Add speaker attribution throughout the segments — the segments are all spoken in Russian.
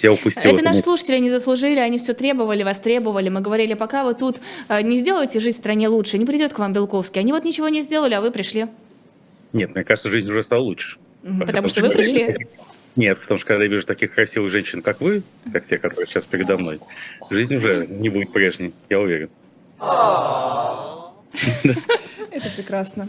Speaker 1: Я упустил.
Speaker 2: Это наши слушатели не заслужили, они все требовали, вас требовали. Мы говорили, пока вы тут э, не сделаете жизнь в стране лучше, не придет к вам Белковский. Они вот ничего не сделали, а вы пришли.
Speaker 1: Нет, мне кажется, жизнь уже стала лучше.
Speaker 2: Потому что вы пришли.
Speaker 1: Нет, потому что когда я вижу таких красивых женщин, как вы, как те, которые сейчас передо мной, жизнь уже не будет прежней, я уверен.
Speaker 3: Это прекрасно.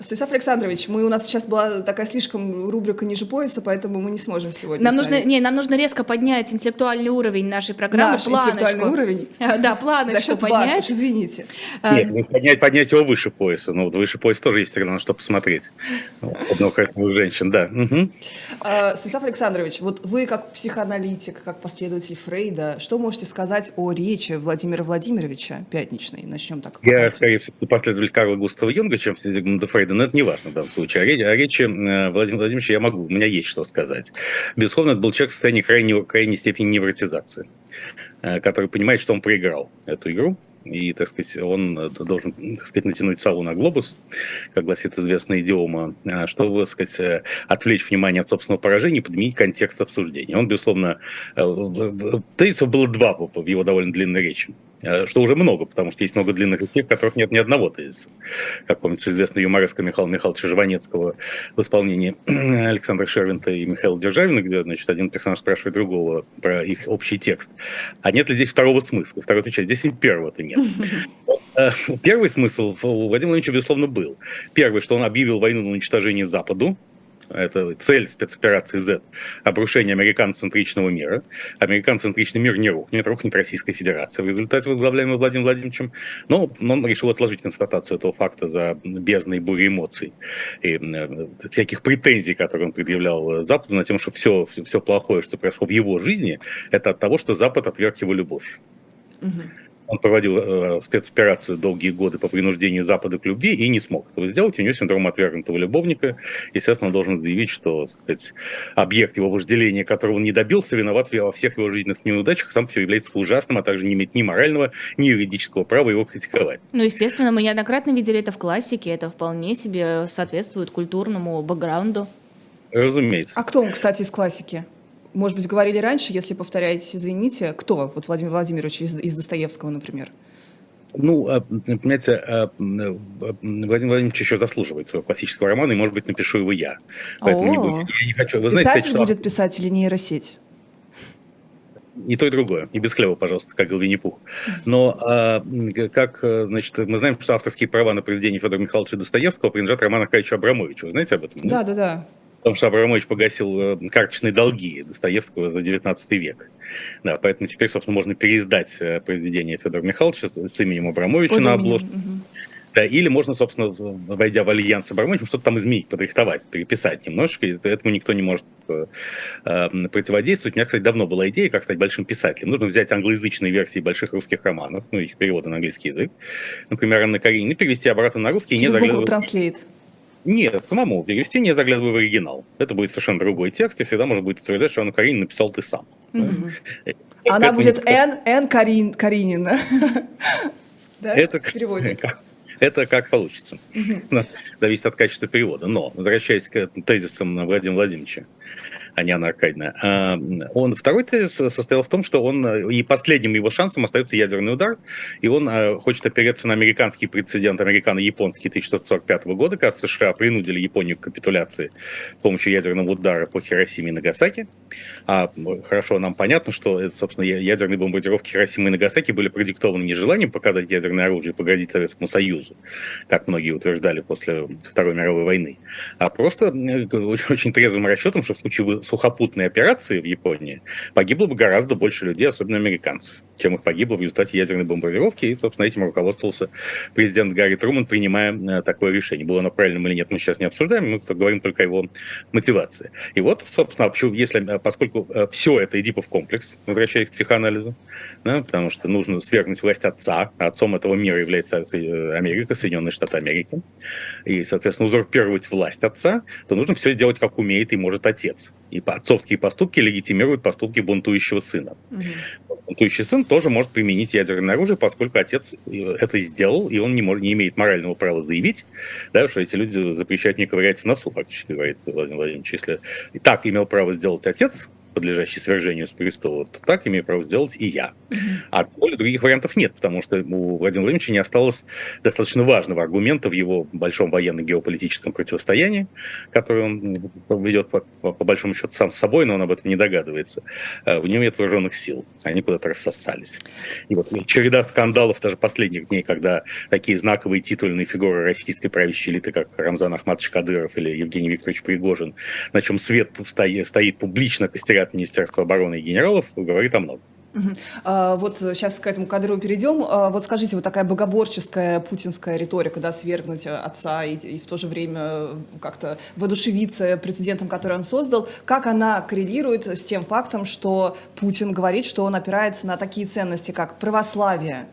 Speaker 3: Станислав Александрович, мы у нас сейчас была такая слишком рубрика ниже пояса, поэтому мы не сможем сегодня.
Speaker 2: Нам нужно, не, нам нужно резко поднять интеллектуальный уровень нашей программы.
Speaker 3: Наш планочку. интеллектуальный уровень.
Speaker 2: Да, планочку
Speaker 3: За счет
Speaker 2: поднять.
Speaker 3: вас, уж извините.
Speaker 2: А,
Speaker 1: Нет, поднять, поднять его выше пояса. Ну, вот выше пояса тоже есть всегда на что посмотреть. Одного красивых женщин, да. Угу.
Speaker 3: Станислав Александрович, вот вы как психоаналитик, как последователь Фрейда, что можете сказать о речи Владимира Владимировича Пятничной? Начнем так.
Speaker 1: Я, скорее всего, последователь Карла Густава Юнга, чем Зигмунда Фрейда, но это не важно в данном случае. О речи, о речи э, Владимира Владимировича я могу, у меня есть что сказать. Безусловно, это был человек в состоянии крайней, крайней степени невротизации, э, который понимает, что он проиграл эту игру, и, так сказать, он э, должен, так сказать, натянуть салу на глобус, как гласит известная идиома, чтобы, так сказать, отвлечь внимание от собственного поражения и подменить контекст обсуждения. Он, безусловно, тезисов было два в его довольно длинной речи что уже много, потому что есть много длинных речей, в которых нет ни одного тезиса. Как помнится, известная юмореска Михаила Михайловича Жванецкого в исполнении Александра Шервинта и Михаила Державина, где, значит, один персонаж спрашивает другого про их общий текст. А нет ли здесь второго смысла? Второй отвечает, здесь и первого-то нет. Первый смысл у Владимира Владимировича, безусловно, был. Первый, что он объявил войну на уничтожение Западу, это цель спецоперации Z, обрушение американоцентричного мира. Американоцентричный мир не рухнет, рухнет Российская Федерация в результате возглавляемой Владимиром Владимировичем. Но он решил отложить констатацию этого факта за бездной бури эмоций и э, всяких претензий, которые он предъявлял Западу на тем, что все, все плохое, что произошло в его жизни, это от того, что Запад отверг его любовь. Угу. Он проводил э, спецоперацию долгие годы по принуждению Запада к любви и не смог этого сделать. У него синдром отвергнутого любовника. Естественно, он должен заявить, что сказать, объект его вожделения, которого он не добился, виноват во всех его жизненных неудачах, сам себе является ужасным, а также не имеет ни морального, ни юридического права его критиковать.
Speaker 2: Ну, естественно, мы неоднократно видели это в классике. Это вполне себе соответствует культурному бэкграунду.
Speaker 1: Разумеется.
Speaker 3: А кто он, кстати, из классики? Может быть, говорили раньше, если повторяетесь, извините, кто? Вот Владимир Владимирович из, из Достоевского, например.
Speaker 1: Ну, а, понимаете, а, Владимир Владимирович еще заслуживает своего классического романа, и, может быть, напишу его я.
Speaker 3: Поэтому не, буду, я не хочу. Вы знаете, Писатель будет писать или нейросеть?
Speaker 1: И то, и другое. И без хлеба, пожалуйста, как говорил Винни-Пух. Но а, как, значит, мы знаем, что авторские права на произведение Федора Михайловича Достоевского принадлежат Роману Аркадьевичу Абрамовичу. Вы знаете об этом?
Speaker 3: Да, да, да.
Speaker 1: Потому что Абрамович погасил э, карточные долги Достоевского за 19 век. Да, поэтому теперь, собственно, можно переиздать э, произведение Федора Михайловича с именем Абрамовича Под на обложке. Угу. Да, или можно, собственно, войдя в альянс с Абрамовичем, что-то там изменить, подрихтовать, переписать немножечко. И этому никто не может э, э, противодействовать. У меня, кстати, давно была идея, как стать большим писателем. Нужно взять англоязычные версии больших русских романов, ну, их переводы на английский язык, например, Анна Каренина, перевести обратно на русский.
Speaker 3: Через не Google Translate.
Speaker 1: Нет, самому перевести, не заглядывая в оригинал. Это будет совершенно другой текст, и всегда можно будет утверждать, что Анну Каренину написал ты сам.
Speaker 3: Она будет Н, Н Карин, Каринина.
Speaker 1: да? Это переводе. Это как получится. Угу. Зависит от качества перевода. Но, возвращаясь к тезисам Владимира Владимировича, а не Анна. А, он, второй тезис состоял в том, что он, и последним его шансом остается ядерный удар, и он а, хочет опереться на американский прецедент, американо-японский 1945 года, когда США принудили Японию к капитуляции с помощью ядерного удара по Хиросиме и Нагасаки. А хорошо, нам понятно, что, собственно, ядерные бомбардировки Хиросимы и Нагасаки были продиктованы не желанием показать ядерное оружие и погодить Советскому Союзу, как многие утверждали после Второй мировой войны, а просто очень, очень трезвым расчетом, что случае сухопутной операции в Японии погибло бы гораздо больше людей, особенно американцев, чем их погибло в результате ядерной бомбардировки. И, собственно, этим руководствовался президент Гарри Труман, принимая э, такое решение. Было оно правильным или нет, мы сейчас не обсуждаем, мы говорим только о его мотивации. И вот, собственно, если, э, поскольку э, все это Эдипов комплекс, возвращаясь к психоанализу, да, потому что нужно свергнуть власть отца, а отцом этого мира является Америка, Соединенные Штаты Америки, и, соответственно, узурпировать власть отца, то нужно все сделать, как умеет и может отец. И отцовские поступки легитимируют поступки бунтующего сына. Угу. Бунтующий сын тоже может применить ядерное оружие, поскольку отец это сделал, и он не, может, не имеет морального права заявить, да, что эти люди запрещают мне ковырять в носу, фактически говорится Владимир Владимирович. Если и так имел право сделать отец, подлежащий свержению с престола, то так имею право сделать и я. А более других вариантов нет, потому что у Владимира Владимировича не осталось достаточно важного аргумента в его большом военно-геополитическом противостоянии, которое он ведет по, по, по большому счету сам с собой, но он об этом не догадывается. В нем нет вооруженных сил, они куда-то рассосались. И вот череда скандалов даже последних дней, когда такие знаковые титульные фигуры российской правящей элиты, как Рамзан Ахматович Кадыров или Евгений Викторович Пригожин, на чем свет стоит публично, костерят Министерство обороны и генералов, говорит о многом.
Speaker 3: А, вот сейчас к этому кадру перейдем. А, вот скажите, вот такая богоборческая путинская риторика, да, свергнуть отца и, и в то же время как-то воодушевиться прецедентом, который он создал, как она коррелирует с тем фактом, что Путин говорит, что он опирается на такие ценности, как православие,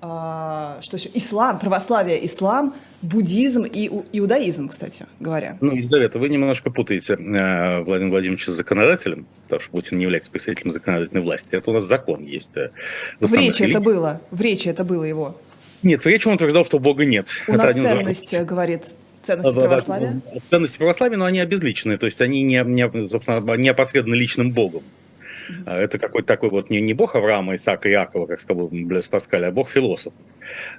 Speaker 3: а, что еще, ислам, православие, ислам, буддизм и иудаизм, кстати говоря.
Speaker 1: Ну, Елизавета, вы немножко путаете э, Владимира Владимировича с законодателем, потому что Путин не является представителем законодательной власти. Это у нас закон есть. Э,
Speaker 3: в, в речи это было, в речи это было его.
Speaker 1: Нет, в речи он утверждал, что Бога нет.
Speaker 3: У
Speaker 1: это
Speaker 3: нас ценность, говорит, ценности православия?
Speaker 1: Ценности православия, но они обезличенные, то есть они не, не, собственно, не опосредованы личным Богом. А это какой-то такой вот не, не бог Авраама, Исаака и Иакова, как сказал Блес Паскаль, а бог философ.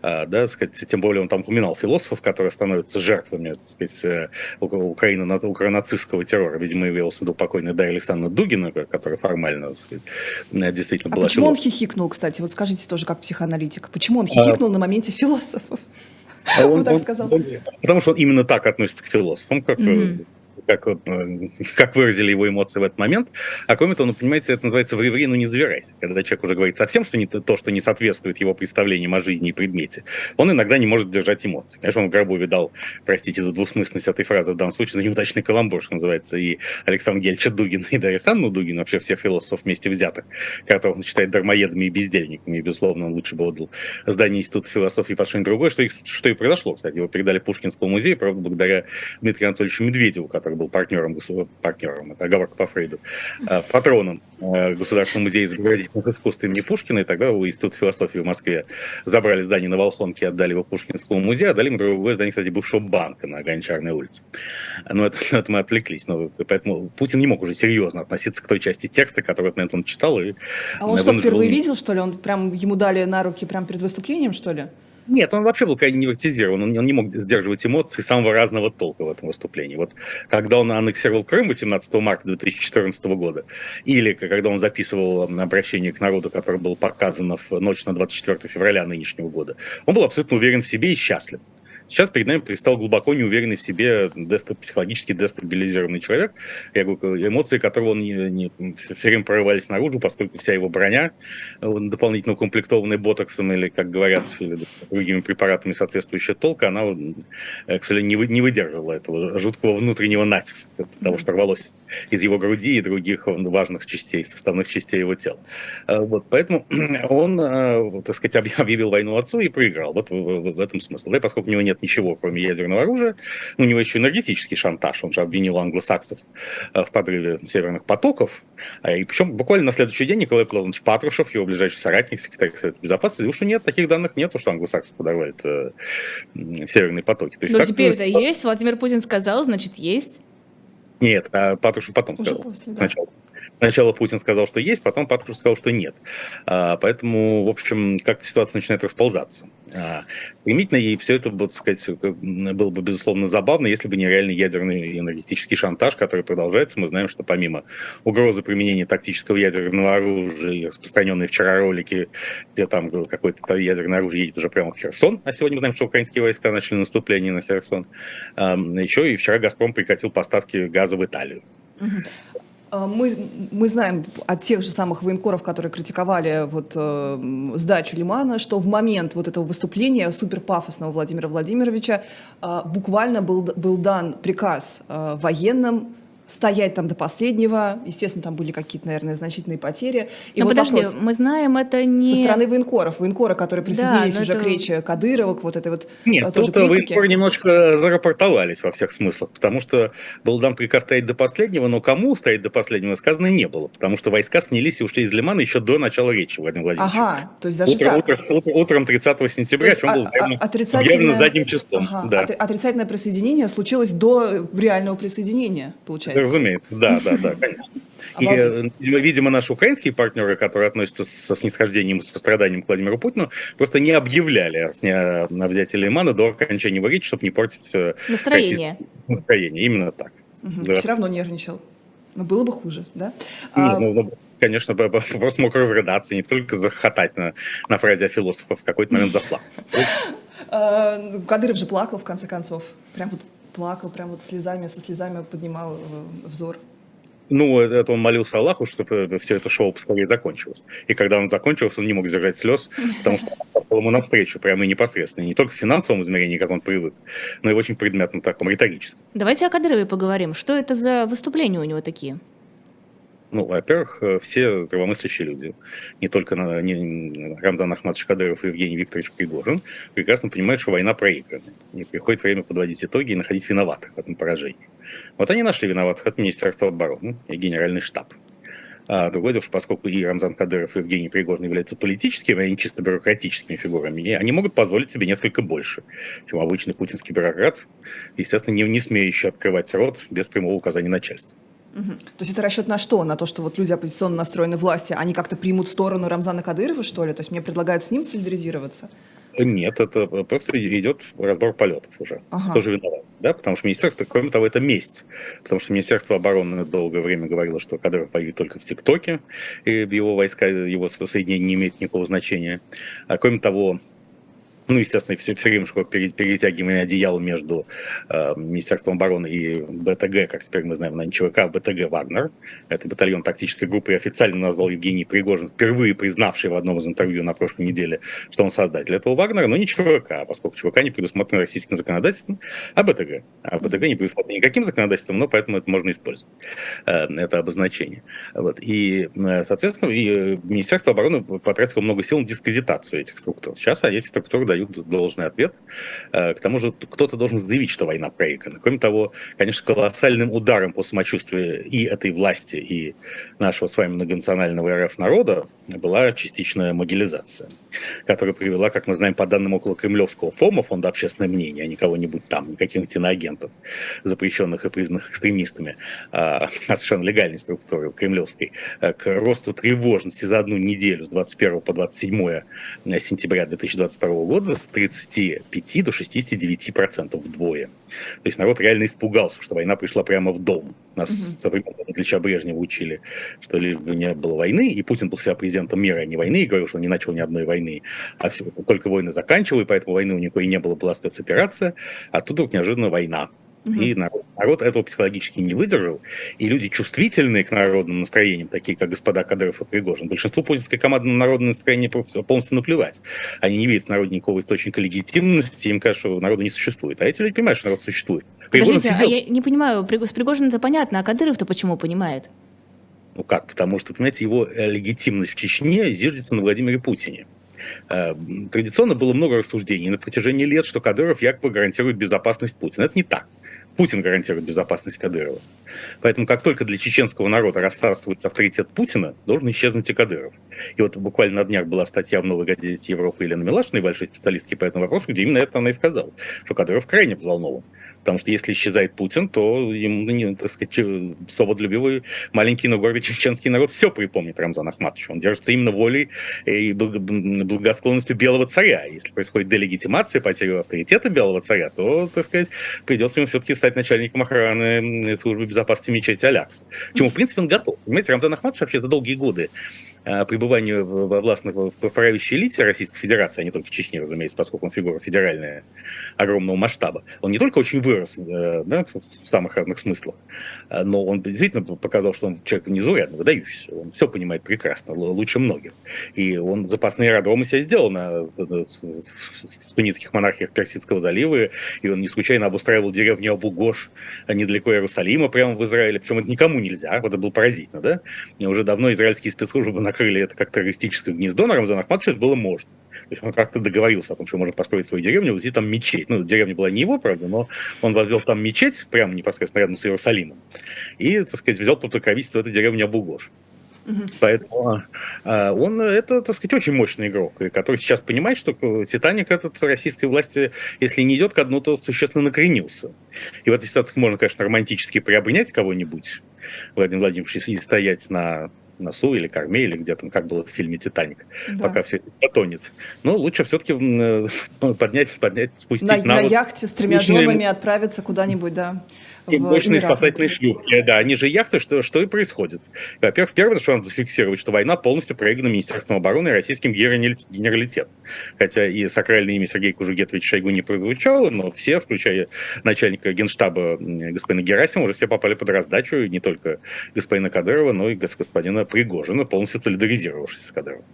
Speaker 1: А, да, сказать, тем более он там упоминал философов, которые становятся жертвами, так сказать, э, Украины, укронацистского террора. Видимо, явился в виду покойный Дарья Александровна Дугина, которая формально, так сказать, э, действительно
Speaker 3: а
Speaker 1: была
Speaker 3: почему философ. он хихикнул, кстати? Вот скажите тоже как психоаналитик. Почему он хихикнул а... на моменте философов?
Speaker 1: А он, он так сказал. Он, потому что он именно так относится к философам, как mm-hmm как, э, как выразили его эмоции в этот момент. А кроме того, ну, понимаете, это называется «ври-ври, но не завирайся». Когда человек уже говорит совсем, что не то, что не соответствует его представлениям о жизни и предмете, он иногда не может держать эмоции. Конечно, он в гробу видал, простите за двусмысленность этой фразы в данном случае, за неудачный каламбур, что называется, и Александр Гельча Дугин, и Дарья Санну Дугин, вообще всех философов вместе взятых, которых он считает дармоедами и бездельниками, и, безусловно, он лучше бы отдал здание Института философии под что-нибудь другое, что, что и произошло, кстати. Его передали Пушкинскому музею, правда, благодаря Дмитрию Анатольевичу Медведеву, который который был партнером, партнером это оговорка по Фрейду, э, патроном э, Государственного музея изобразительных искусств имени Пушкина, и тогда у Института философии в Москве забрали здание на Волхонке и отдали его Пушкинскому музею, отдали ему другое здание, кстати, бывшего банка на Гончарной улице. Но это, это мы отвлеклись, но поэтому Путин не мог уже серьезно относиться к той части текста, который от момент он читал. И
Speaker 3: а он что, впервые видел, что ли? Он прям, ему дали на руки прямо перед выступлением, что ли?
Speaker 1: Нет, он вообще был крайне невротизирован, он, не мог сдерживать эмоции самого разного толка в этом выступлении. Вот когда он аннексировал Крым 18 марта 2014 года, или когда он записывал обращение к народу, которое было показано в ночь на 24 февраля нынешнего года, он был абсолютно уверен в себе и счастлив. Сейчас перед нами пристал глубоко неуверенный в себе, дестаб, психологически дестабилизированный человек, я говорю, эмоции которого он не, не, все время прорывались наружу, поскольку вся его броня, дополнительно укомплектованная ботоксом или, как говорят, или другими препаратами соответствующая толка, она, к сожалению, не, не выдерживала этого жуткого внутреннего натиска, того, что рвалось из его груди и других важных частей, составных частей его тела. Э, вот, поэтому он, э, так сказать, объявил войну отцу и проиграл. Вот в, этом смысл. Да, поскольку у него нет ничего, кроме ядерного оружия, у него еще энергетический шантаж. Он же обвинил англосаксов э, в подрыве северных потоков. А, и причем буквально на следующий день Николай Плавович Патрушев, его ближайший соратник, секретарь Совета Безопасности, заявил, что нет, таких данных нет, что англосаксы подорвали северные потоки.
Speaker 2: То есть, Но теперь-то есть, Владимир Путин сказал, значит, есть.
Speaker 1: Нет, а Патрушев потом Уже сказал. После, да. Сначала. Сначала Путин сказал, что есть, потом Патрушев сказал, что нет. А, поэтому, в общем, как-то ситуация начинает расползаться. А, примитивно, и все это, вот, сказать, было бы, безусловно, забавно, если бы не реальный ядерный энергетический шантаж, который продолжается. Мы знаем, что помимо угрозы применения тактического ядерного оружия и распространенные вчера ролики, где там какое-то ядерное оружие едет уже прямо в Херсон, а сегодня мы знаем, что украинские войска начали наступление на Херсон, еще и вчера «Газпром» прекратил поставки газа в Италию.
Speaker 3: А, мы, мы знаем от тех же самых военкоров, которые критиковали вот, э, сдачу Лимана, что в момент вот этого выступления суперпафосного Владимира Владимировича э, буквально был, был дан приказ э, военным стоять там до последнего. Естественно, там были какие-то, наверное, значительные потери.
Speaker 2: И но вот подожди, вопрос, мы знаем это не...
Speaker 3: Со стороны военкоров. Военкоры, которые присоединились да, уже это... к речи Кадырова, к вот этой вот
Speaker 1: Нет, тоже тут критике. военкоры немножко зарапортовались во всех смыслах, потому что был дан приказ стоять до последнего, но кому стоять до последнего сказано не было, потому что войска снялись и ушли из Лимана еще до начала речи Владимира Владимировича.
Speaker 3: Ага, то есть даже
Speaker 1: утро,
Speaker 3: так.
Speaker 1: Утро, утро, утром 30 сентября, есть, чем был явно, отрицательное... задним числом.
Speaker 3: Ага, да. Отрицательное присоединение случилось до реального присоединения, получается. Получается.
Speaker 1: Разумеется, да, да, да, конечно. И,
Speaker 3: Обалдеть.
Speaker 1: э, видимо, наши украинские партнеры, которые относятся со снисхождением и состраданием к Владимиру Путину, просто не объявляли о о взятии Леймана до окончания его речи, чтобы не портить э,
Speaker 2: Настроение.
Speaker 1: настроение. Именно так. Да.
Speaker 3: Все равно нервничал. Но было бы хуже, да?
Speaker 1: Ну,
Speaker 3: А,
Speaker 1: ну, ну, конечно, просто мог разрыдаться, не только захотать на, на фразе о философах, в какой-то момент заплакал.
Speaker 3: а, ну, Кадыров же плакал, в конце концов. Прям вот плакал, прям вот слезами, со слезами поднимал э, взор.
Speaker 1: Ну, это он молился Аллаху, чтобы все это шоу поскорее закончилось. И когда он закончился, он не мог сдержать слез, потому что он ему навстречу, прямо и непосредственно. Не только в финансовом измерении, как он привык, но и в очень предметном таком, риторическом.
Speaker 2: Давайте о Кадырове поговорим. Что это за выступления у него такие?
Speaker 1: Ну, во-первых, э, все здравомыслящие люди, не только на- не- Рамзан Ахматович Кадыров и Евгений Викторович Пригожин, прекрасно понимают, что война проиграна. И приходит время подводить итоги и находить виноватых в этом поражении. Вот они нашли виноватых от Министерства обороны и Генеральный штаб. А другое дело, что поскольку и Рамзан Кадыров, и Евгений Пригожин являются политическими, а не чисто бюрократическими фигурами, они могут позволить себе несколько больше, чем обычный путинский бюрократ, естественно, не, не смеющий открывать рот без прямого указания начальства.
Speaker 3: Мгм. То есть это расчет на что? На то, что вот люди оппозиционно настроены власти, они как-то примут сторону Рамзана Кадырова, что ли? То есть мне предлагают с ним солидаризироваться?
Speaker 1: Нет, это просто идет разбор полетов уже.
Speaker 3: Ага.
Speaker 1: Кто же виноват? Да? Потому что министерство, кроме того, это месть. Потому что Министерство обороны долгое время говорило, что Кадыров воюет только в ТикТоке, и его войска, его соединение не имеет никакого значения. А кроме того, ну, естественно, все, все время пере- перетягивание одеяла между э, Министерством обороны и БТГ, как теперь мы знаем на ЧВК, БТГ «Вагнер». Это батальон тактической группы, и официально назвал Евгений Пригожин, впервые признавший в одном из интервью на прошлой неделе, что он создатель этого Вагнера, но не ЧВК, поскольку ЧВК не предусмотрено российским законодательством, а БТГ. А БТГ не предусмотрено никаким законодательством, но поэтому это можно использовать, э, это обозначение. Вот. И, э, соответственно, и э, Министерство обороны потратило много сил на дискредитацию этих структур. Сейчас эти структуры дают должный ответ. Э, К тому же кто-то должен заявить, что война проиграна. Кроме того, конечно, колоссальным ударом по самочувствию и этой власти, и нашего с вами многонационального РФ народа была частичная могилизация, которая привела, как мы знаем, по данным около Кремлевского ФОМа, Фонда общественное мнение, а не кого-нибудь там, никаких иноагентов, запрещенных и признанных экстремистами, а а совершенно легальной структуры кремлевской, э, к росту тревожности за одну неделю с 21 по 27 сентября 2022 года с 35 до 69 процентов вдвое. То есть народ реально испугался, что война пришла прямо в дом. Нас
Speaker 3: Мгм.
Speaker 1: со времен Ильича Брежнева учили, что лишь бы не было войны, и Путин был всегда президентом мира, а не войны, и говорил, что он не начал ни одной войны, а все, только войны заканчивал, и поэтому войны у него и не было, была спецоперация, а тут вдруг неожиданно война.
Speaker 3: Мгм.
Speaker 1: И народ, народ этого психологически не выдержал. И люди, чувствительные к народным настроениям, такие как господа Кадыров и Пригожин, большинству путинской команды на народное настроение полностью наплевать. Они не видят в народе никакого источника легитимности, им кажется, что народа не существует. А эти люди понимают, что народ существует. Пригожин
Speaker 2: Подождите, а
Speaker 1: сидел-
Speaker 2: я не понимаю, с Пригожиным это понятно, а Кадыров-то почему понимает?
Speaker 1: Ну как? Потому что, понимаете, его э, легитимность в Чечне зиждется на Владимире Путине. Э, Традиционно было много рассуждений на протяжении лет, что Кадыров якобы гарантирует безопасность Путина. Это не так. Путин гарантирует безопасность Кадырова. Поэтому как только для чеченского народа рассасывается авторитет Путина, должен исчезнуть и Кадыров. И вот буквально на днях была статья в «Новой газете Европы» Елены Милашиной, большой специалистки по этому вопросу, где именно это она и сказала, что Кадыров крайне взволнован. Потому что если исчезает Путин, то ему, ну, не, так сказать, свободолюбивый маленький, но гордый чеченский народ все припомнит Рамзан Ахматович. Он держится именно волей и благо- благосклонностью белого царя. Если происходит делегитимация, потеря авторитета белого царя, то, так сказать, придется ему все-таки стать начальником охраны службы безопасности мечети Алякса. К чему, в принципе, он готов. Понимаете, Рамзан Ахматович вообще за долгие годы пребывания в- во властных, в правящей элите Российской Федерации, а не только Чечни, разумеется, поскольку он фигура федеральная огромного масштаба, он не только очень вырос э, да, в самых разных смыслах, э, но он действительно показал, что он человек незаурядный, выдающийся. Он все понимает прекрасно, лучше многих. И он запасные аэродромы себе сделал на, с- в тунисских монархиях Персидского залива, и он не случайно обустраивал деревню Абу-Гош а недалеко Иерусалима, прямо в Израиле. Причем это никому нельзя, вот это было поразительно, да? И уже давно израильские спецслужбы накрыли это как террористическое гнездо на Рамзан Ахматовичу, это было можно. То есть он как-то договорился о том, что может построить свою деревню, возвести там мечеть. Ну, деревня была не его, правда, но он возвел там мечеть, прямо непосредственно рядом с Иерусалимом. И, так сказать, взял под покровительство эту деревню Абу-Гош. Поэтому э, он, это, так сказать, очень мощный игрок, который сейчас понимает, что «Титаник» этот российской власти, если не идет ко дну, то существенно накренился. И в этой ситуации можно, конечно, романтически приобнять кого-нибудь, Владимир Владимирович, и стоять на носу или корме, или где там, как было в фильме «Титаник», да. пока все потонет. Но лучше все-таки э, поднять, поднять, спустить
Speaker 3: на, на, на яхте с тремя женами отправиться куда-нибудь, да.
Speaker 1: Мощные спасательные шлюпки. Да, они же яхты, что, что и происходит. Во-первых, первое, что надо зафиксировать, что война полностью проиграна Министерством обороны и российским генералитетом. Хотя и сакральное имя Сергея Кужугетовича Шойгу не прозвучало, но все, включая начальника генштаба господина Герасимова, уже все попали под раздачу, и не только господина Кадырова, но и господина Пригожина, полностью солидаризировавшись с Кадыровым.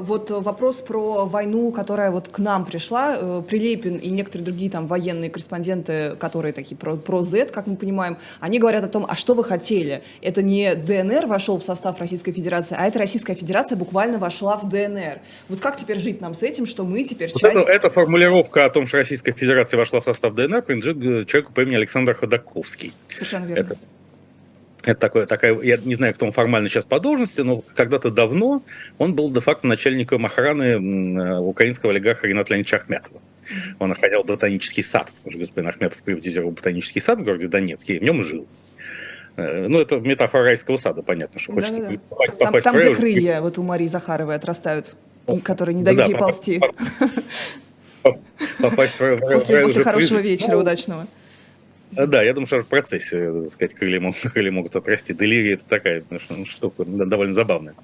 Speaker 3: Вот вопрос про войну, которая вот к нам пришла. Э, Прилепин и некоторые другие там военные корреспонденты, которые такие про, про Z, как мы понимаем, они говорят о том, а что вы хотели? Это не ДНР вошел в состав Российской Федерации, а это Российская Федерация буквально вошла в ДНР. Вот как теперь жить нам с этим, что мы теперь часть...
Speaker 1: Вот это, эта формулировка о том, что Российская Федерация вошла в состав ДНР, принадлежит э, человеку по имени Александр Ходаковский.
Speaker 3: Совершенно верно.
Speaker 1: Это это такое, такая, я не знаю, кто он формально сейчас по должности, но когда-то давно он был де-факто начальником охраны украинского олигарха Рената Леонидовича Ахметова. Он охранял ботанический сад, потому что господин Ахметов приватизировал ботанический сад в городе Донецке, и в нем жил. Э, ну, это метафора райского сада, понятно, что хочется да, да,
Speaker 3: да. попасть, там, там, в где крылья вот у Марии Захаровой отрастают, которые не дают да, ей ползти.
Speaker 1: Попасть в
Speaker 3: После, после хорошего вечера, ну, удачного.
Speaker 1: Да, я думаю, что в процессе, так сказать, крылья могут, крылья могут отрасти. Делирия это такая ну, штука довольно забавная.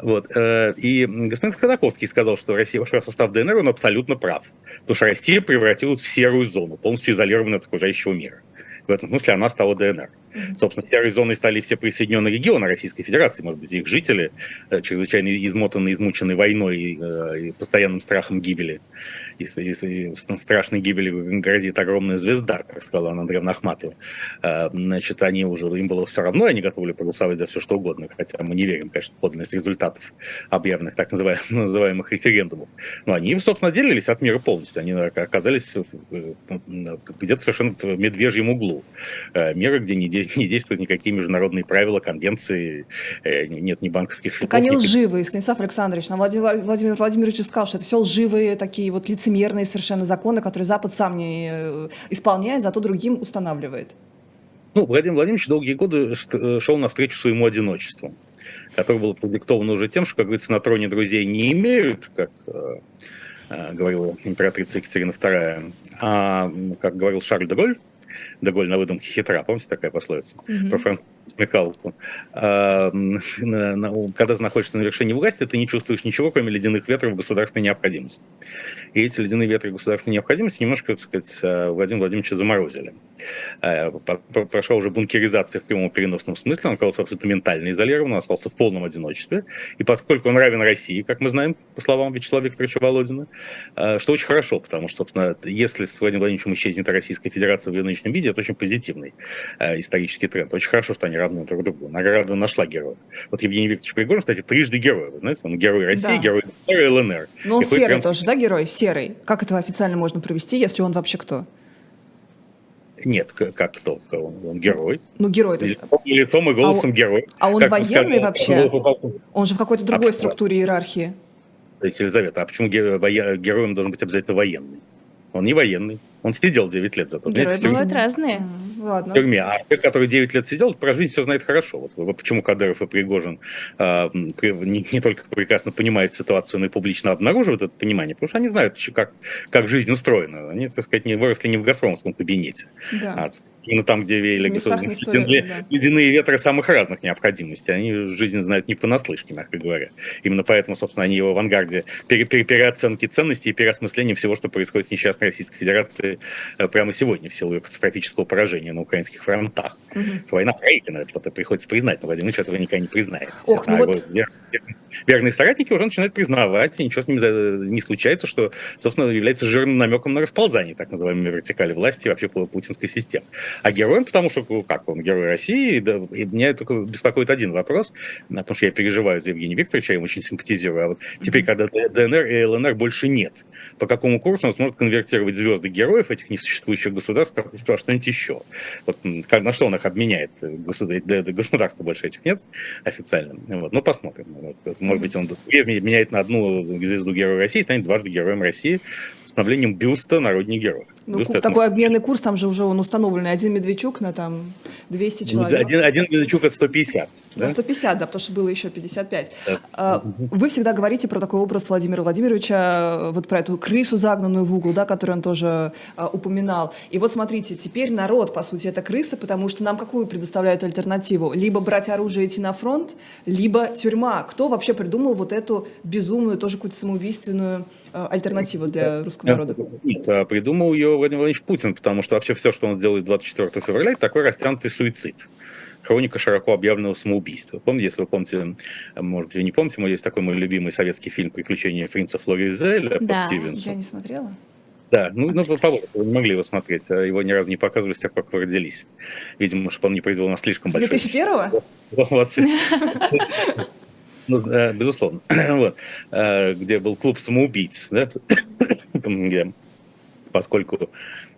Speaker 1: Вот. Э, и господин Ходаковский сказал, что Россия вошла в состав ДНР, он абсолютно прав. Потому что Россия превратилась в серую зону, полностью изолированную от окружающего мира. В этом смысле она стала ДНР. Собственно, серой зоной стали все присоединенные регионы Российской Федерации, может быть, их жители, э, чрезвычайно измотанные, измученные войной э, и постоянным страхом гибели. И, и, и страшной гибели грозит огромная звезда, как сказала Андреевна Ахматова. Э, значит, они уже, им было все равно, они готовы проголосовать за все, что угодно, хотя мы не верим, конечно, в подлинность результатов объявленных так называемых, называемых референдумов. Но они, собственно, делились от мира полностью. Они оказались где-то совершенно в медвежьем углу мира, где не не действуют никакие международные правила, конвенции, э, нет ни банковских
Speaker 3: счетов. Так они лживые, Станислав Александрович. Нам Владимир, Владимир Владимирович сказал, что это все лживые, такие вот лицемерные совершенно законы, которые Запад сам не э, исполняет, зато другим устанавливает.
Speaker 1: Ну, Владимир Владимирович долгие годы э, шел навстречу своему одиночеству, которое было продиктовано уже тем, что, как говорится, на троне друзей не имеют, как говорила императрица Екатерина II, а, как говорил Шарль де Голь, Деголь на выдумке хитра, помните такая пословица mm-hmm. про французскую смекалку? А, на, на, когда ты находишься на вершине власти, ты не чувствуешь ничего, кроме ледяных ветров государственной необходимости. И эти ледяные ветры государственной необходимости немножко, так сказать, а, Владимира Владимировича заморозили. А, прошел уже бункеризация в прямом переносном смысле, он оказался абсолютно ментально изолирован, он остался в полном одиночестве. И поскольку он равен России, как мы знаем, по словам Вячеслава Викторовича Володина, а, что очень хорошо, потому что, собственно, если с Владимиром Владимировичем исчезнет Российская Федерация в ее нынешнем виде, это очень позитивный э, исторический тренд. Очень хорошо, что они равны друг другу. Награда нашла героя. Вот Евгений Викторович Пригожин, кстати, трижды герой. Вы знаете, он герой России, да. герой ЛНР и ЛНР.
Speaker 3: Ну, он серый прям... тоже, да, герой? Серый. Как это официально можно провести, если он вообще кто?
Speaker 1: Нет, как кто? Он, он герой.
Speaker 3: Ну, герой. То есть...
Speaker 1: Лицом, лицом и голосом
Speaker 3: а,
Speaker 1: герой.
Speaker 3: А он как военный сказал, вообще? Он же в какой-то другой а, структуре иерархии.
Speaker 1: Елизавета, а почему героем должен быть обязательно военный? Он не военный. Он сидел 9 лет зато.
Speaker 2: Герои бывают разные.
Speaker 3: Ладно.
Speaker 1: В тюрьме. А человек, который 9 лет сидел, про жизнь все знает хорошо. Вот почему Кадыров и Пригожин э, не, не только прекрасно понимают ситуацию, но и публично обнаруживают это понимание, потому что они знают, как, как жизнь устроена. Они, так сказать, не выросли не в Газпромовском кабинете, да. а именно там, где веяли ледяные, да. ледяные ветры самых разных необходимостей. Они жизнь знают не понаслышке, мягко говоря. Именно поэтому, собственно, они в авангарде пере, пере, переоценки ценностей и переосмысления всего, что происходит с несчастной Российской Федерацией э, прямо сегодня в силу ее катастрофического поражения на украинских фронтах. Угу. Война проиграна, это приходится признать, но Владимир Ильич этого никогда не признает.
Speaker 3: Ох, ну а вот...
Speaker 1: верные соратники уже начинают признавать, и ничего с ними не случается, что, собственно, является жирным намеком на расползание так называемой вертикали власти и вообще путинской системы а героем, потому что, ну, как он, герой России, да, и меня только беспокоит один вопрос, потому что я переживаю за Евгения Викторовича, я ему очень симпатизирую, а вот теперь, когда ДНР и ЛНР больше нет, по какому курсу он сможет конвертировать звезды героев этих несуществующих государств во что-нибудь еще? Вот, на что он их обменяет? Государства больше этих нет официально. Вот, ну, посмотрим. Вот, может быть, он меняет на одну звезду Героя России, станет дважды Героем России установлением бюста народных героев.
Speaker 3: Ну, такой обменный курс, там же уже он установленный. Один Медведчук на там 200 ну, человек.
Speaker 1: Один, один Медведчук от 150.
Speaker 3: Да? На 150, да, потому что было еще 55. Да. А, вы всегда говорите про такой образ Владимира Владимировича, вот про эту крысу, загнанную в угол, да, которую он тоже а, упоминал. И вот смотрите, теперь народ, по сути, это крыса, потому что нам какую предоставляют альтернативу? Либо брать оружие и идти на фронт, либо тюрьма. Кто вообще придумал вот эту безумную, тоже какую-то самоубийственную а, альтернативу для русского народа?
Speaker 1: Нет, придумал ее Владимир Владимирович Путин, потому что вообще все, что он сделает 24 февраля, это такой растянутый суицид. Хроника широко объявленного самоубийства. Помните, если вы помните, может, вы не помните, есть такой мой любимый советский фильм «Приключения принца Флоризеля»
Speaker 3: да, по Стивенсу. я не смотрела.
Speaker 1: Да, ну, ну по вы не могли его смотреть, а его ни разу не показывали с тех пор, как вы родились. Видимо, что он не произвел на слишком большой...
Speaker 3: С 2001-го?
Speaker 1: Ну, э, безусловно. Э, где был клуб самоубийц, да? поскольку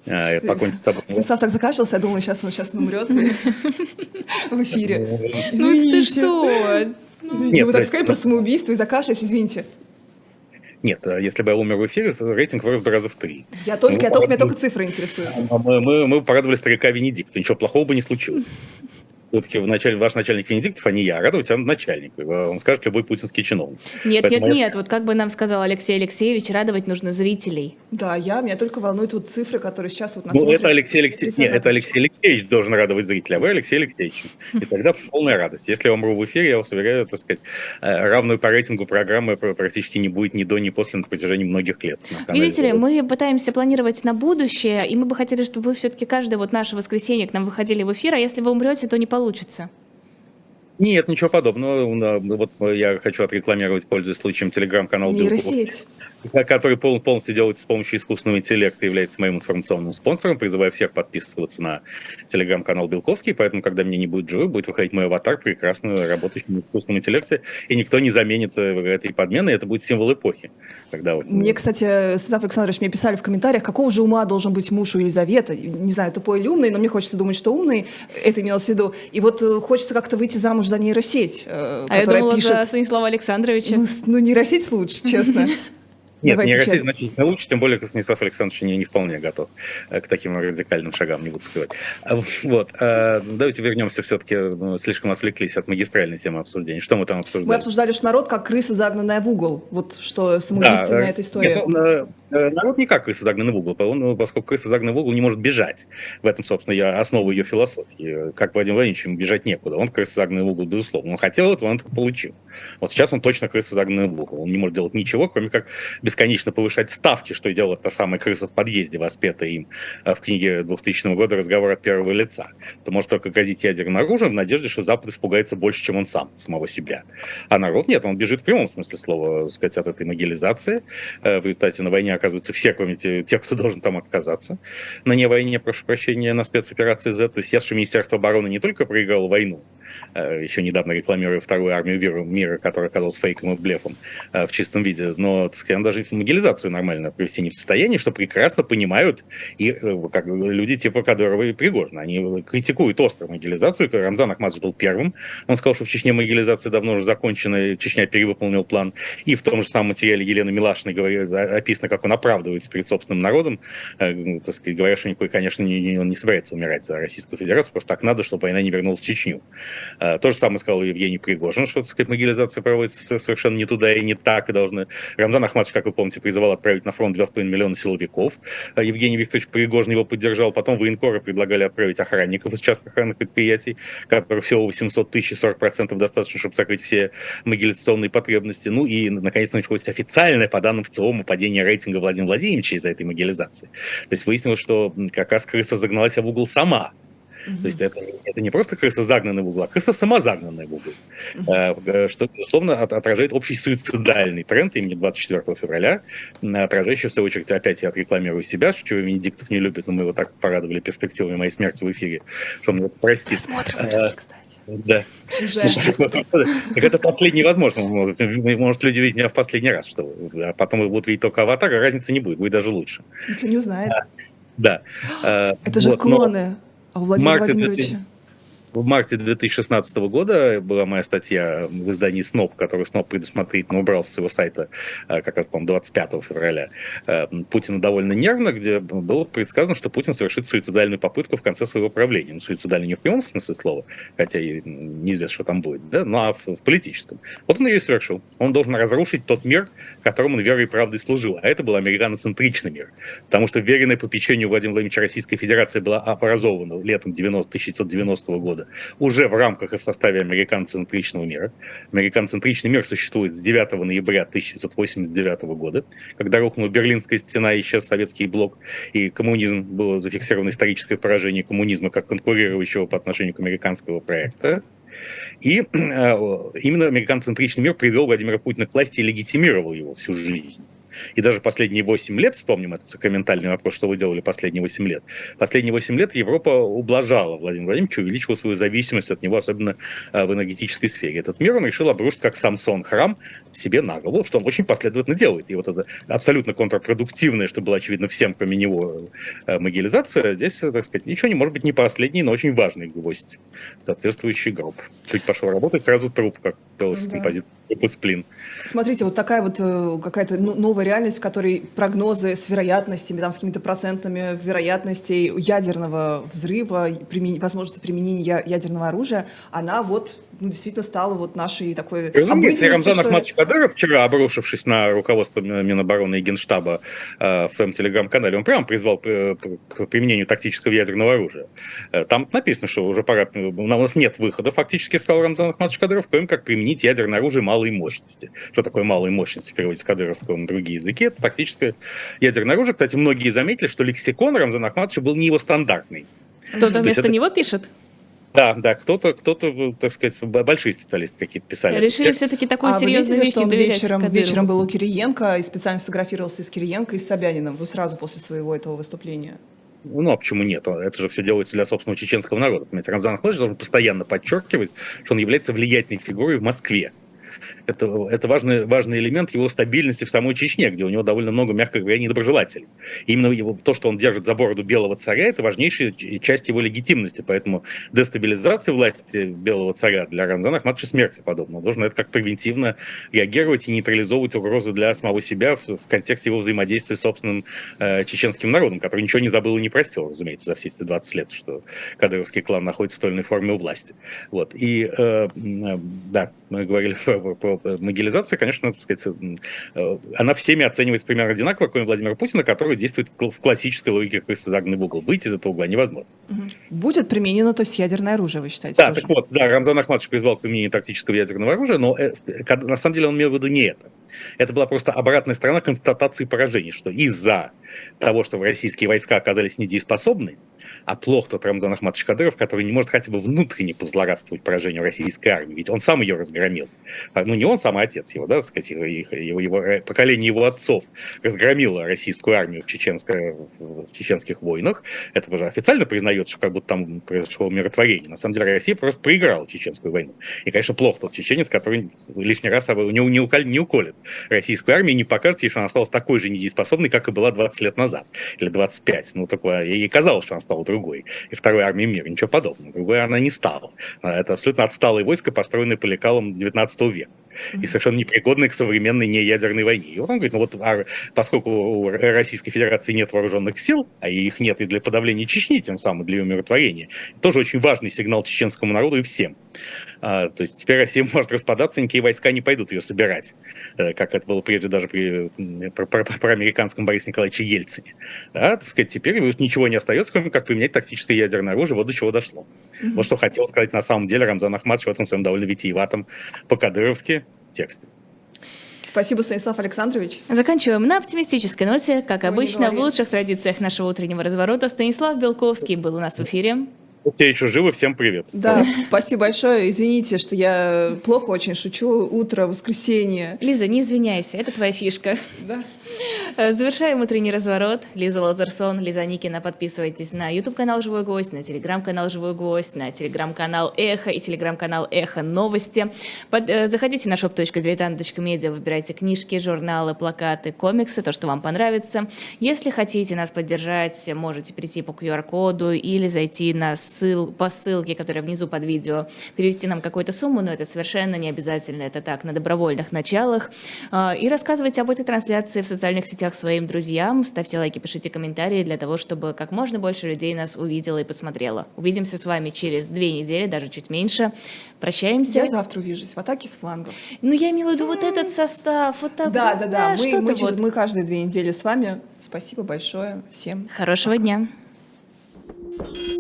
Speaker 1: э, покончить с собой.
Speaker 3: Станислав так закашлялся, я думала, сейчас он сейчас умрет в эфире.
Speaker 2: Ну ты что?
Speaker 3: Извините, вы так сказали про самоубийство и закашлялись, извините.
Speaker 1: Нет, э, если бы я умер в эфире, рейтинг вырос бы раза в три.
Speaker 3: Я только, мы я только, меня только цифры интересуют.
Speaker 1: Мы, мы, мы порадовали старика Венедикта, ничего плохого бы не случилось все-таки началь, ваш начальник Венедиктов, а не я. Радуйтесь, он начальник. Он скажет любой путинский чиновник.
Speaker 2: Нет, Поэтому нет, я... нет. Вот как бы нам сказал Алексей Алексеевич, радовать нужно зрителей.
Speaker 3: Да, я, меня только волнуют вот цифры, которые сейчас вот
Speaker 1: нас Ну, это Алексей Алексеевич, нет, это Алексей Алексеевич должен радовать зрителя, а вы Алексей Алексеевич. И тогда полная радость. Если я умру в эфире, я вас уверяю, так сказать, э, равную по рейтингу программы практически не будет ни до, ни после на протяжении многих лет.
Speaker 2: Видите ли, мы пытаемся планировать на будущее, и мы бы хотели, чтобы вы все-таки каждое вот наше воскресенье к нам выходили в эфир, а если вы умрете, то не получится.
Speaker 1: Нет, ничего подобного. Вот я хочу отрекламировать, пользуясь случаем, телеграм-канал
Speaker 3: Нейросеть
Speaker 1: который полностью делается с помощью искусственного интеллекта, является моим информационным спонсором. Призываю всех подписываться на телеграм-канал Белковский, поэтому, когда мне не будет живы, будет выходить мой аватар, прекрасно работающий на искусственном интеллекте, и никто не заменит э, этой подмены, это будет символ эпохи.
Speaker 3: Когда вот... Мне, кстати, Станислав Александрович, мне писали в комментариях, какого же ума должен быть муж у Елизаветы. Не знаю, тупой или умный, но мне хочется думать, что умный, это имелось в виду. И вот э, хочется как-то выйти замуж за нейросеть,
Speaker 2: э, а которая я думала, пишет... за Станислава Александровича.
Speaker 3: Ну, ну нейросеть лучше, честно.
Speaker 1: Нет, Давайте не Россия честно. значительно лучше, тем более Станислав Александрович не, не вполне готов э, к таким радикальным шагам, не буду скрывать. А, вот. А, давайте вернемся все-таки, ну, слишком отвлеклись от магистральной темы обсуждения. Что мы там обсуждали?
Speaker 3: Мы обсуждали, что народ как крыса, загнанная в угол. Вот что самоубийственная да, эта история. Нет,
Speaker 1: ну, Э, народ не как крыса загнанный в угол, он, поскольку крыса загнанный в угол не может бежать. В этом, собственно, я основа ее философии. Как Владимир Владимирович, ему бежать некуда. Он крыса загнанный в угол, безусловно. Он хотел этого, он это получил. Вот сейчас он точно крыса загнанный в угол. Он не может делать ничего, кроме как бесконечно повышать ставки, что и делает та самая крыса в подъезде, воспетая им э, в книге 2000 года «Разговор от первого лица». То может только грозить ядерным оружием в надежде, что Запад испугается больше, чем он сам, самого себя. А народ нет, он бежит в прямом смысле слова, сказать, от этой могилизации. Э, в результате на войне оказываются все, кроме тех, кто должен там отказаться. На не войне, прошу прощения, на спецоперации Z. То есть ясно, Министерство обороны не только проиграло войну, э, еще недавно рекламируя вторую армию мира, которая оказалась фейком и блефом э, в чистом виде, но так сказать, даже могилизацию нормально привести не в состоянии, что прекрасно понимают и э, как, люди типа Кадырова и Пригожина. Они критикуют остро могилизацию. Рамзан Ахмадзе был первым. Он сказал, что в Чечне могилизация давно уже закончена, Чечня перевыполнил план. И в том же самом материале Елены Милашиной говорит, описано, как он оправдывает оправдывается перед собственным народом, э, ну, так сказать, говоря, что никакой, конечно, не, он не собирается умирать за Российскую Федерацию, просто так надо, чтобы война не вернулась в Чечню. Э, то же самое сказал Евгений Пригожин, что, так сказать, могилизация проводится совершенно не туда и не так, и должны... Рамзан Ахмадович, как вы помните, призывал отправить на фронт 2,5 миллиона силовиков. Э, Евгений Викторович Пригожин его поддержал. Потом военкоры предлагали отправить охранников из частных охранных предприятий, которых всего 800 тысяч, 40% достаточно, чтобы закрыть все могилизационные потребности. Ну и, наконец, началось официальное, по данным ВЦИОМа, падение рейтинга Владимира Владимировича из-за этой могилизации. То есть выяснилось, что как раз крыса загнала в угол сама. Mm-hmm. То есть это, это не просто крыса загнанная в угол, а крыса сама загнанная в угол. Mm-hmm. Что, безусловно, отражает общий суицидальный тренд имени 24 февраля, отражающий, в свою очередь, опять я отрекламирую себя, что Венедиктов не любит, но мы его так порадовали перспективами моей смерти в эфире, что его простит.
Speaker 3: Посмотрим, а, кстати.
Speaker 1: Да. Так это последний возможно. Может, люди видят меня в последний раз, что а потом будут видеть только аватар, разницы не будет, будет даже лучше.
Speaker 3: Никто не узнает.
Speaker 1: Да.
Speaker 3: Это же клоны. А у Владимира
Speaker 1: Марте
Speaker 3: Владимировича?
Speaker 1: В марте 2016 года была моя статья в издании СНОП, которую СНОП предусмотрительно убрал с своего сайта э, как раз, по-моему, 25 февраля. Э, Путина довольно нервно, где было предсказано, что Путин совершит суицидальную попытку в конце своего правления. Ну, суицидальную не в прямом смысле слова, хотя и неизвестно, что там будет, да, ну, а в, в политическом. Вот он ее и совершил. Он должен разрушить тот мир, которому он верой и правдой служил. А это был американоцентричный мир. Потому что веренная по печенью Владимира Владимировича Российская Федерация была образована летом 90, 1990 года года уже в рамках и в составе американцентричного мира. Американцентричный мир существует с 9 ноября 1989 года, когда рухнула Берлинская стена, исчез советский блок, и коммунизм, было зафиксировано историческое поражение коммунизма как конкурирующего по отношению к американского проекта. И э, именно американцентричный мир привел Владимира Путина к власти и легитимировал его всю жизнь. И даже последние 8 лет, вспомним этот сакраментальный вопрос, что вы делали последние 8 лет, последние 8 лет Европа ублажала Владимира Владимировича, увеличивала свою зависимость от него, особенно э, в энергетической сфере. Этот мир он решил обрушить как Самсон храм себе на голову, что он очень последовательно делает. И вот это абсолютно контрпродуктивное, что было очевидно всем, кроме него, э, могилизация, здесь, так сказать, ничего не может быть не последний, но очень важный гвоздь, соответствующий гроб. Чуть пошел работать, сразу труп, как был да. композитор сплин.
Speaker 3: Смотрите, вот такая вот э, какая-то новая реальность, в которой прогнозы с вероятностями, там, с какими-то процентами вероятностей ядерного взрыва, примен... возможности применения ядерного оружия, она вот ну, действительно стала вот нашей такой
Speaker 1: Разумеется, Рамзан Ахматович Кадыров, вчера обрушившись на руководство Минобороны и Генштаба э, в своем телеграм-канале, он прямо призвал к применению тактического ядерного оружия. Э, там написано, что уже пора, у нас нет выхода, фактически, сказал Рамзан Ахматович Кадыров, кроме как применить ядерное оружие малой мощности. Что такое малой мощности в переводе с кадыровского на другие языки? Это тактическое ядерное оружие. Кстати, многие заметили, что лексикон Рамзана Ахматовича был не его стандартный.
Speaker 2: Кто-то вместо это... него пишет?
Speaker 1: Да, да, кто-то, кто-то, так сказать, большие специалисты какие-то писали.
Speaker 2: Решили все-таки такую а серьезную вещь
Speaker 3: не доверять вечером, вечером был у Кириенко и специально сфотографировался с Кириенко и с Собяниным вот сразу после своего этого выступления.
Speaker 1: Ну, а почему нет? Это же все делается для собственного чеченского народа. Понимаете, Рамзан Ахмадович должен постоянно подчеркивать, что он является влиятельной фигурой в Москве это, это важный, важный элемент его стабильности в самой Чечне, где у него довольно много, мягко говоря, недоброжелателей. И именно его, то, что он держит за бороду белого царя, это важнейшая часть его легитимности. Поэтому дестабилизация власти белого царя для Рамзана Ахматовича смерти подобно. Он должен это как превентивно реагировать и нейтрализовывать угрозы для самого себя в, в контексте его взаимодействия с собственным э, чеченским народом, который ничего не забыл и не простил, разумеется, за все эти 20 лет, что кадыровский клан находится в той или иной форме у власти. Вот. И, э, да, мы говорили про, про могилизация, конечно, так сказать, э, она всеми оценивается примерно одинаково, кроме Владимира Путина, который действует в классической логике крысы загнанный в угол. Выйти из этого угла невозможно.
Speaker 3: Будет применено, то есть ядерное оружие, вы считаете?
Speaker 1: Да, тоже? так вот, да, Рамзан Ахматович призвал к применению тактического ядерного оружия, но э, на самом деле он имел в виду не это. Это была просто обратная сторона констатации поражений, что из-за того, что российские войска оказались недееспособны, а плох тот Рамзан Ахматович Кадыров, который не может хотя бы внутренне позлорадствовать поражению российской армии, ведь он сам ее разгромил. А, ну, не он сам, а отец его, да, так сказать, его, его, его, э, поколение его отцов разгромило российскую армию в, чеченско, в чеченских войнах. Это уже официально признается, что как будто там произошло умиротворение. На самом деле Россия просто проиграла чеченскую войну. И, конечно, плохо тот чеченец, который лишний раз не, не, не уколет российскую армию не покажет ей, что она осталась такой же недееспособной, как и была 20 лет назад, или 25. Ну, такое, ей казалось, что она стала другой. И второй армии мира. Ничего подобного. Другой она не стала. Это абсолютно отсталое войско, построенное по лекалам 19 века. И совершенно непригодное к современной неядерной войне. И вот он говорит, ну вот поскольку у Российской Федерации нет вооруженных сил, а их нет и для подавления Чечни, тем самым для ее умиротворения, тоже очень важный сигнал чеченскому народу и всем. А, то есть теперь Россия может распадаться, никакие войска не пойдут ее собирать, э, как это было прежде даже при, при, при, при американском Борисе Николаевиче Ельцине. Да, так сказать, теперь ничего не остается, кроме как применять тактическое ядерное оружие, вот до чего дошло. Mm-hmm. Вот что хотел сказать на самом деле Рамзан Ахматович в этом своем довольно витиеватом по-кадыровски тексте.
Speaker 3: Спасибо, Станислав Александрович.
Speaker 2: Заканчиваем на оптимистической ноте. Как обычно, в лучших традициях нашего утреннего разворота Станислав Белковский был у нас в эфире.
Speaker 1: Те еще живы, всем привет.
Speaker 3: Да, спасибо большое. Извините, что я плохо очень шучу. Утро, воскресенье.
Speaker 2: Лиза, не извиняйся, это твоя фишка.
Speaker 3: Да.
Speaker 2: Э, Завершаем утренний разворот. Лиза Лазарсон, Лиза Никина. Подписывайтесь на YouTube-канал «Живой гость», на телеграм-канал «Живой гость», на телеграм-канал «Эхо» и телеграм-канал «Эхо Новости». Под- э, заходите на shop.diletant.media, выбирайте книжки, журналы, плакаты, комиксы, то, что вам понравится. Если хотите нас поддержать, можете прийти по QR-коду или зайти на ссыл, по ссылке, которая внизу под видео, перевести нам какую-то сумму, но это совершенно не обязательно, это так, на добровольных началах. А, И рассказывайте об этой трансляции в социальных сетях гостях своим друзьям. Ставьте лайки, пишите комментарии для того, чтобы как можно больше людей нас увидело и посмотрело. Увидимся с вами через две недели, даже чуть меньше. Прощаемся.
Speaker 3: Я завтра увижусь в атаке с флангов.
Speaker 2: Ну, я имела в виду вот этот состав, вот так.
Speaker 3: Да,
Speaker 2: вот,
Speaker 3: да, да.
Speaker 2: да.
Speaker 3: Мы, мы,
Speaker 2: вот.
Speaker 3: мы каждые две недели с вами. Спасибо большое всем.
Speaker 2: Хорошего пока. дня. Thank you.